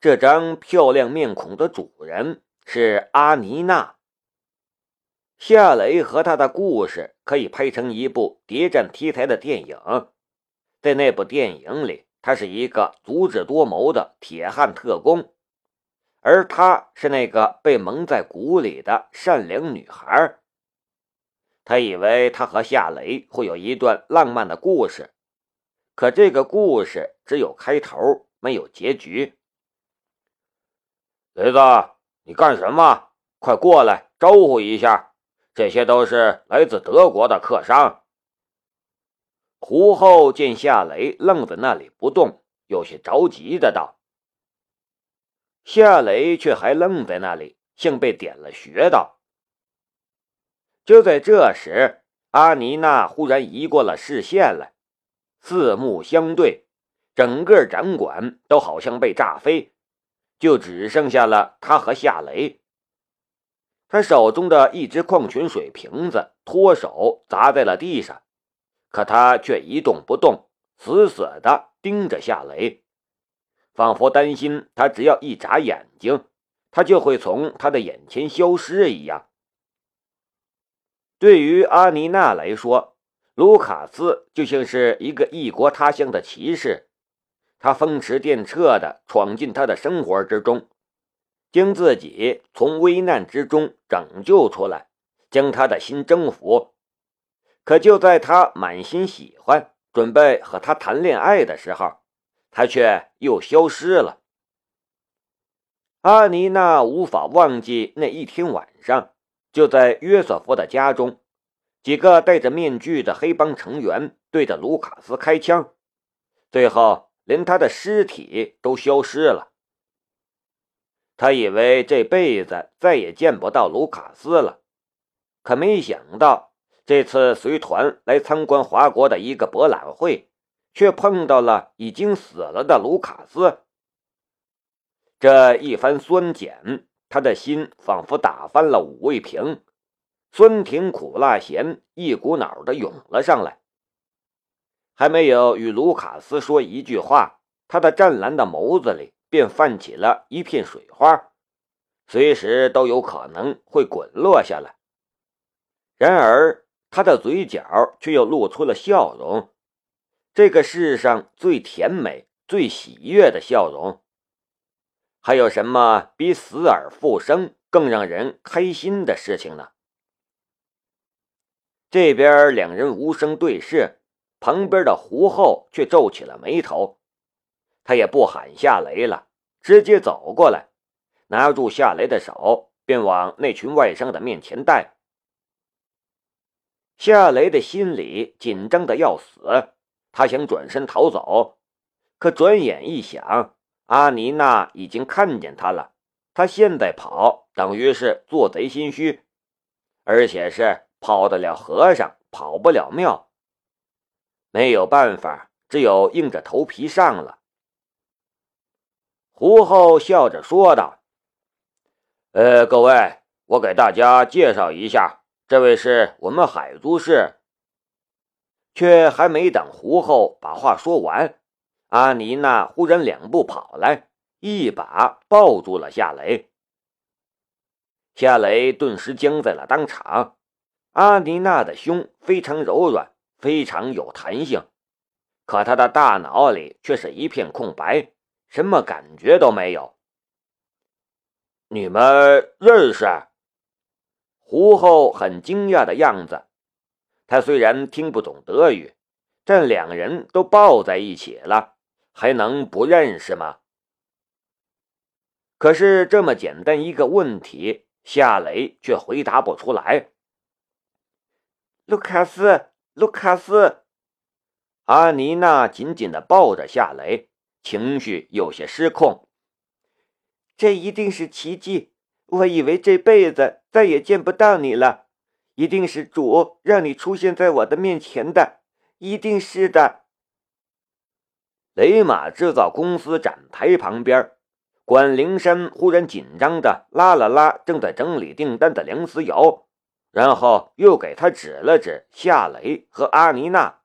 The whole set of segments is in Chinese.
这张漂亮面孔的主人是阿妮娜。夏雷和他的故事可以拍成一部谍战题材的电影，在那部电影里，他是一个足智多谋的铁汉特工，而她是那个被蒙在鼓里的善良女孩。他以为他和夏雷会有一段浪漫的故事，可这个故事只有开头，没有结局。雷子，你干什么？快过来招呼一下，这些都是来自德国的客商。胡后见夏雷愣在那里不动，有些着急的道：“夏雷却还愣在那里，像被点了穴道。”就在这时，阿妮娜忽然移过了视线来，四目相对，整个展馆都好像被炸飞，就只剩下了他和夏雷。他手中的一只矿泉水瓶子脱手砸在了地上，可他却一动不动，死死地盯着夏雷，仿佛担心他只要一眨眼睛，他就会从他的眼前消失一样。对于阿妮娜来说，卢卡斯就像是一个异国他乡的骑士，他风驰电掣地闯进他的生活之中，将自己从危难之中拯救出来，将他的心征服。可就在他满心喜欢，准备和他谈恋爱的时候，他却又消失了。阿妮娜无法忘记那一天晚上。就在约瑟夫的家中，几个戴着面具的黑帮成员对着卢卡斯开枪，最后连他的尸体都消失了。他以为这辈子再也见不到卢卡斯了，可没想到这次随团来参观华国的一个博览会，却碰到了已经死了的卢卡斯。这一番酸碱。他的心仿佛打翻了五味瓶，酸甜苦辣咸一股脑的涌了上来。还没有与卢卡斯说一句话，他的湛蓝的眸子里便泛起了一片水花，随时都有可能会滚落下来。然而，他的嘴角却又露出了笑容，这个世上最甜美、最喜悦的笑容。还有什么比死而复生更让人开心的事情呢？这边两人无声对视，旁边的胡后却皱起了眉头。他也不喊夏雷了，直接走过来，拿住夏雷的手，便往那群外甥的面前带。夏雷的心里紧张的要死，他想转身逃走，可转眼一想。阿妮娜已经看见他了，他现在跑等于是做贼心虚，而且是跑得了和尚跑不了庙，没有办法，只有硬着头皮上了。胡后笑着说道：“呃，各位，我给大家介绍一下，这位是我们海租士。”却还没等胡后把话说完。阿妮娜忽然两步跑来，一把抱住了夏雷。夏雷顿时僵在了当场。阿妮娜的胸非常柔软，非常有弹性，可他的大脑里却是一片空白，什么感觉都没有。你们认识？胡后很惊讶的样子。他虽然听不懂德语，但两人都抱在一起了。还能不认识吗？可是这么简单一个问题，夏雷却回答不出来。卢卡斯，卢卡斯，阿妮娜紧紧的抱着夏雷，情绪有些失控。这一定是奇迹！我以为这辈子再也见不到你了，一定是主让你出现在我的面前的，一定是的。雷马制造公司展台旁边，管灵山忽然紧张的拉了拉正在整理订单的梁思瑶，然后又给他指了指夏雷和阿妮娜。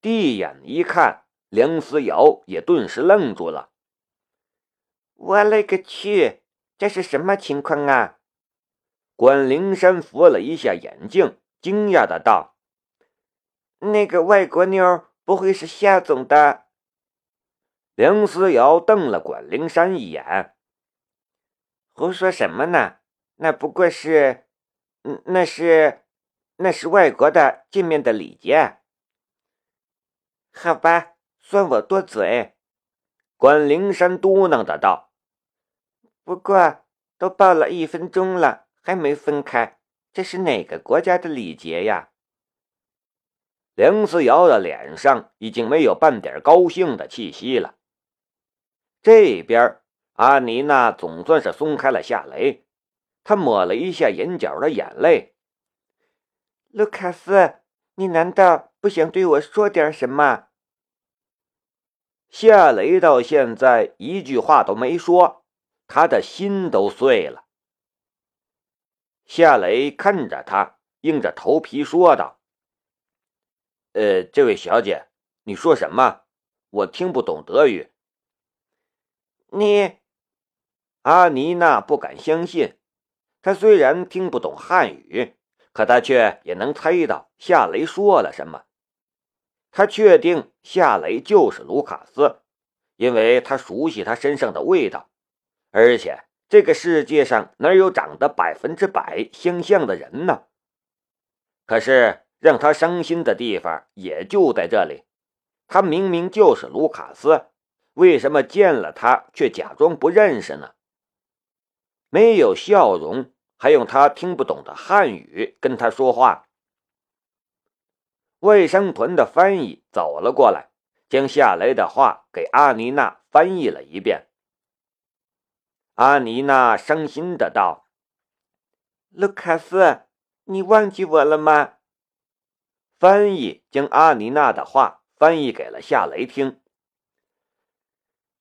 第一眼一看，梁思瑶也顿时愣住了。我勒个去，这是什么情况啊？管灵山扶了一下眼镜，惊讶的道：“那个外国妞不会是夏总的？”梁思瑶瞪了管灵山一眼：“胡说什么呢？那不过是……那是，那是外国的见面的礼节。”好吧，算我多嘴。”关灵山嘟囔的道。“不过都抱了一分钟了。”还没分开，这是哪个国家的礼节呀？梁思瑶的脸上已经没有半点高兴的气息了。这边，阿妮娜总算是松开了夏雷，他抹了一下眼角的眼泪。卢卡斯，你难道不想对我说点什么？夏雷到现在一句话都没说，他的心都碎了。夏雷看着他，硬着头皮说道：“呃，这位小姐，你说什么？我听不懂德语。”你，阿妮娜不敢相信。他虽然听不懂汉语，可他却也能猜到夏雷说了什么。他确定夏雷就是卢卡斯，因为他熟悉他身上的味道，而且。这个世界上哪有长得百分之百相像的人呢？可是让他伤心的地方也就在这里，他明明就是卢卡斯，为什么见了他却假装不认识呢？没有笑容，还用他听不懂的汉语跟他说话。卫生团的翻译走了过来，将夏雷的话给阿妮娜翻译了一遍。阿妮娜伤心的道：“卢卡斯，你忘记我了吗？”翻译将阿妮娜的话翻译给了夏雷听。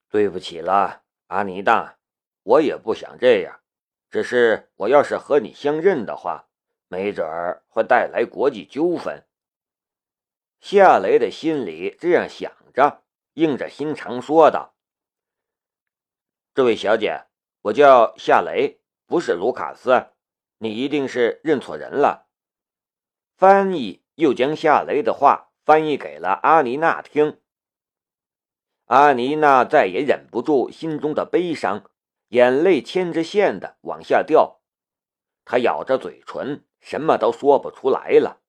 对不起了，阿妮娜，我也不想这样，只是我要是和你相认的话，没准儿会带来国际纠纷。夏雷的心里这样想着，硬着心肠说道：“这位小姐。”我叫夏雷，不是卢卡斯，你一定是认错人了。翻译又将夏雷的话翻译给了阿妮娜听。阿妮娜再也忍不住心中的悲伤，眼泪牵着线的往下掉，她咬着嘴唇，什么都说不出来了。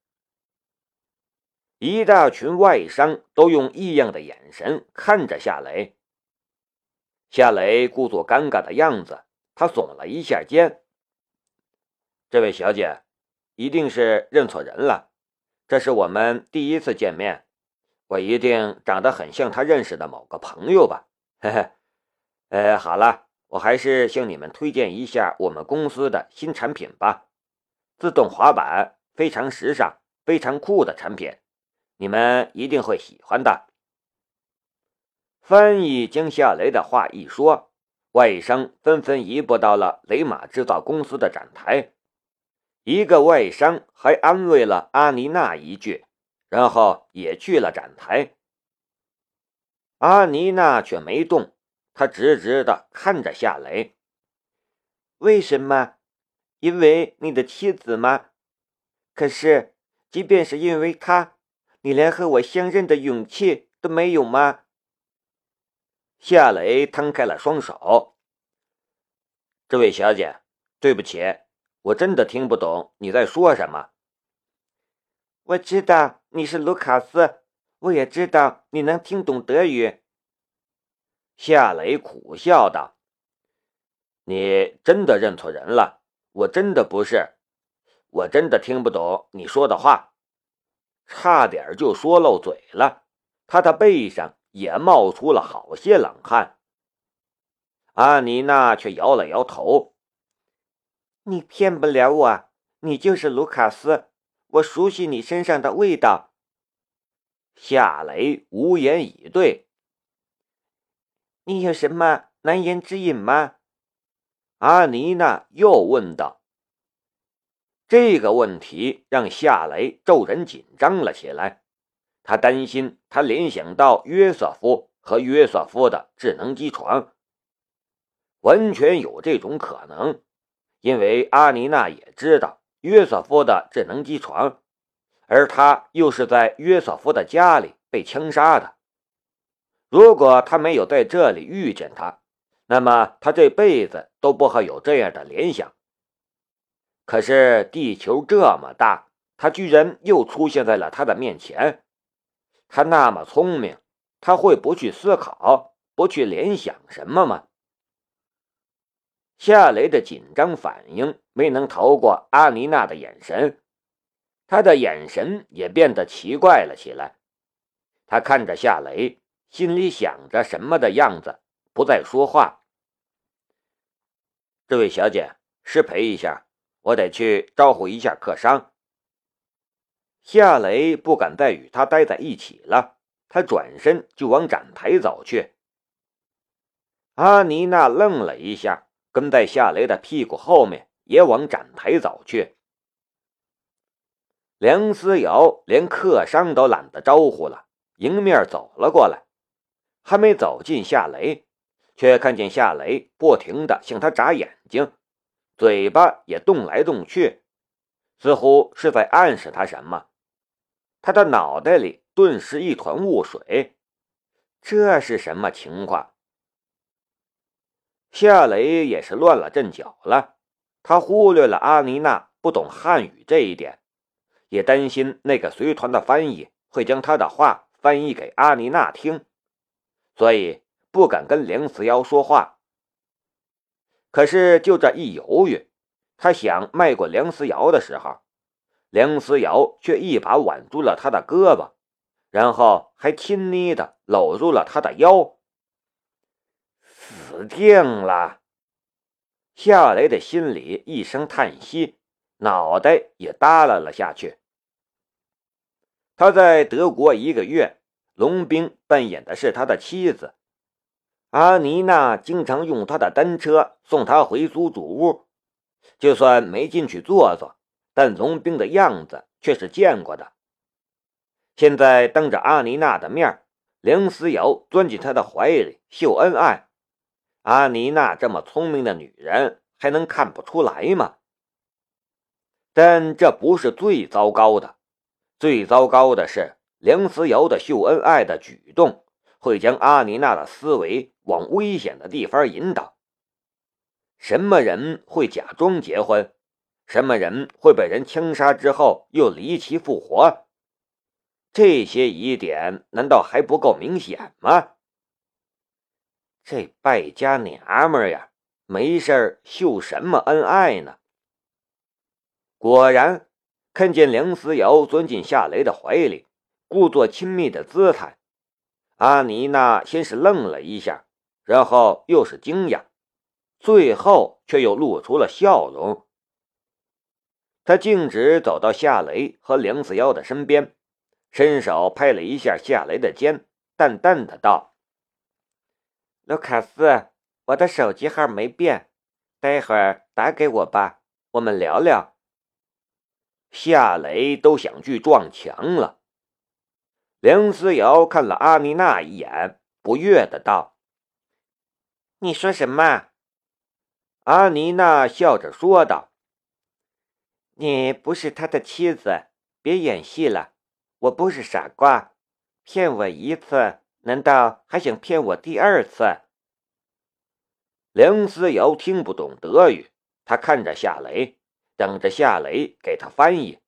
一大群外商都用异样的眼神看着夏雷。夏雷故作尴尬的样子，他耸了一下肩。这位小姐，一定是认错人了。这是我们第一次见面，我一定长得很像他认识的某个朋友吧？嘿嘿。呃，好了，我还是向你们推荐一下我们公司的新产品吧。自动滑板，非常时尚、非常酷的产品，你们一定会喜欢的。翻译将夏雷的话一说，外商纷纷移步到了雷马制造公司的展台。一个外商还安慰了阿妮娜一句，然后也去了展台。阿妮娜却没动，他直直的看着夏雷。为什么？因为你的妻子吗？可是，即便是因为她，你连和我相认的勇气都没有吗？夏雷摊开了双手。这位小姐，对不起，我真的听不懂你在说什么。我知道你是卢卡斯，我也知道你能听懂德语。夏雷苦笑道：“你真的认错人了，我真的不是，我真的听不懂你说的话，差点就说漏嘴了。”他的背上。也冒出了好些冷汗。阿妮娜却摇了摇头：“你骗不了我，你就是卢卡斯，我熟悉你身上的味道。”夏雷无言以对。你有什么难言之隐吗？阿妮娜又问道。这个问题让夏雷骤然紧张了起来。他担心，他联想到约瑟夫和约瑟夫的智能机床。完全有这种可能，因为阿妮娜也知道约瑟夫的智能机床，而他又是在约瑟夫的家里被枪杀的。如果他没有在这里遇见他，那么他这辈子都不会有这样的联想。可是地球这么大，他居然又出现在了他的面前。他那么聪明，他会不去思考、不去联想什么吗？夏雷的紧张反应没能逃过阿妮娜的眼神，他的眼神也变得奇怪了起来。他看着夏雷，心里想着什么的样子，不再说话。这位小姐，失陪一下，我得去招呼一下客商。夏雷不敢再与他待在一起了，他转身就往展台走去。阿妮娜愣了一下。跟在夏雷的屁股后面，也往展台走去。梁思瑶连客商都懒得招呼了，迎面走了过来。还没走近夏雷，却看见夏雷不停的向他眨眼睛，嘴巴也动来动去，似乎是在暗示他什么。他的脑袋里顿时一团雾水，这是什么情况？夏雷也是乱了阵脚了，他忽略了阿妮娜不懂汉语这一点，也担心那个随团的翻译会将他的话翻译给阿妮娜听，所以不敢跟梁思瑶说话。可是就这一犹豫，他想迈过梁思瑶的时候，梁思瑶却一把挽住了他的胳膊，然后还亲昵的搂住了他的腰。死定了！夏雷的心里一声叹息，脑袋也耷拉了下去。他在德国一个月，龙兵扮演的是他的妻子阿妮娜，经常用他的单车送他回租住屋。就算没进去坐坐，但龙兵的样子却是见过的。现在当着阿妮娜的面，梁思瑶钻进他的怀里秀恩爱。阿妮娜这么聪明的女人，还能看不出来吗？但这不是最糟糕的，最糟糕的是梁思瑶的秀恩爱的举动，会将阿妮娜的思维往危险的地方引导。什么人会假装结婚？什么人会被人枪杀之后又离奇复活？这些疑点难道还不够明显吗？这败家娘们呀，没事秀什么恩爱呢？果然，看见梁思瑶钻进夏雷的怀里，故作亲密的姿态，阿妮娜先是愣了一下，然后又是惊讶，最后却又露出了笑容。她径直走到夏雷和梁思瑶的身边，伸手拍了一下夏雷的肩，淡淡的道。卢卡斯，我的手机号没变，待会儿打给我吧，我们聊聊。夏雷都想去撞墙了。梁思瑶看了阿妮娜一眼，不悦的道：“你说什么？”阿妮娜笑着说道：“你不是他的妻子，别演戏了。我不是傻瓜，骗我一次。”难道还想骗我第二次？梁思瑶听不懂德语，他看着夏雷，等着夏雷给他翻译。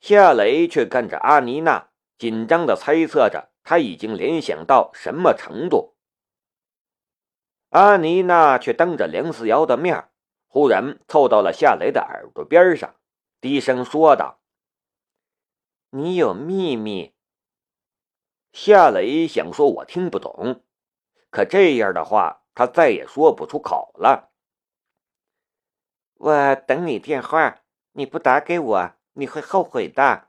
夏雷却看着阿妮娜，紧张的猜测着他已经联想到什么程度。阿妮娜却当着梁思瑶的面，忽然凑到了夏雷的耳朵边上，低声说道：“你有秘密。”夏雷想说：“我听不懂。”可这样的话，他再也说不出口了。我等你电话，你不打给我，你会后悔的。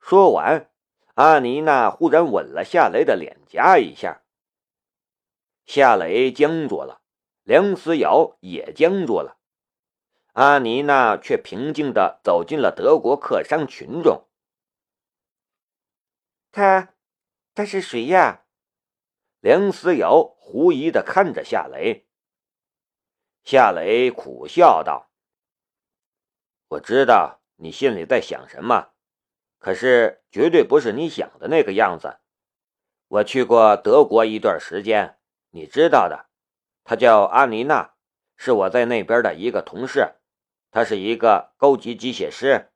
说完，阿妮娜忽然吻了夏雷的脸颊一下。夏雷僵住了，梁思瑶也僵住了，阿妮娜却平静地走进了德国客商群众。他。他是谁呀？梁思瑶狐疑的看着夏雷。夏雷苦笑道：“我知道你心里在想什么，可是绝对不是你想的那个样子。我去过德国一段时间，你知道的，她叫阿妮娜，是我在那边的一个同事，她是一个高级机械师。”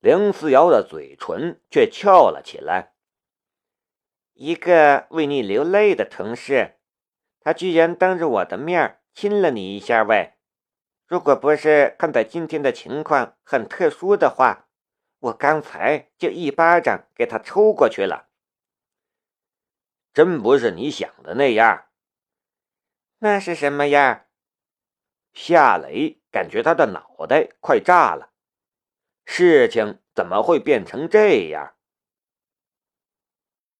梁思瑶的嘴唇却翘了起来。一个为你流泪的同事，他居然当着我的面亲了你一下喂！如果不是看在今天的情况很特殊的话，我刚才就一巴掌给他抽过去了。真不是你想的那样。那是什么样？夏雷感觉他的脑袋快炸了。事情怎么会变成这样？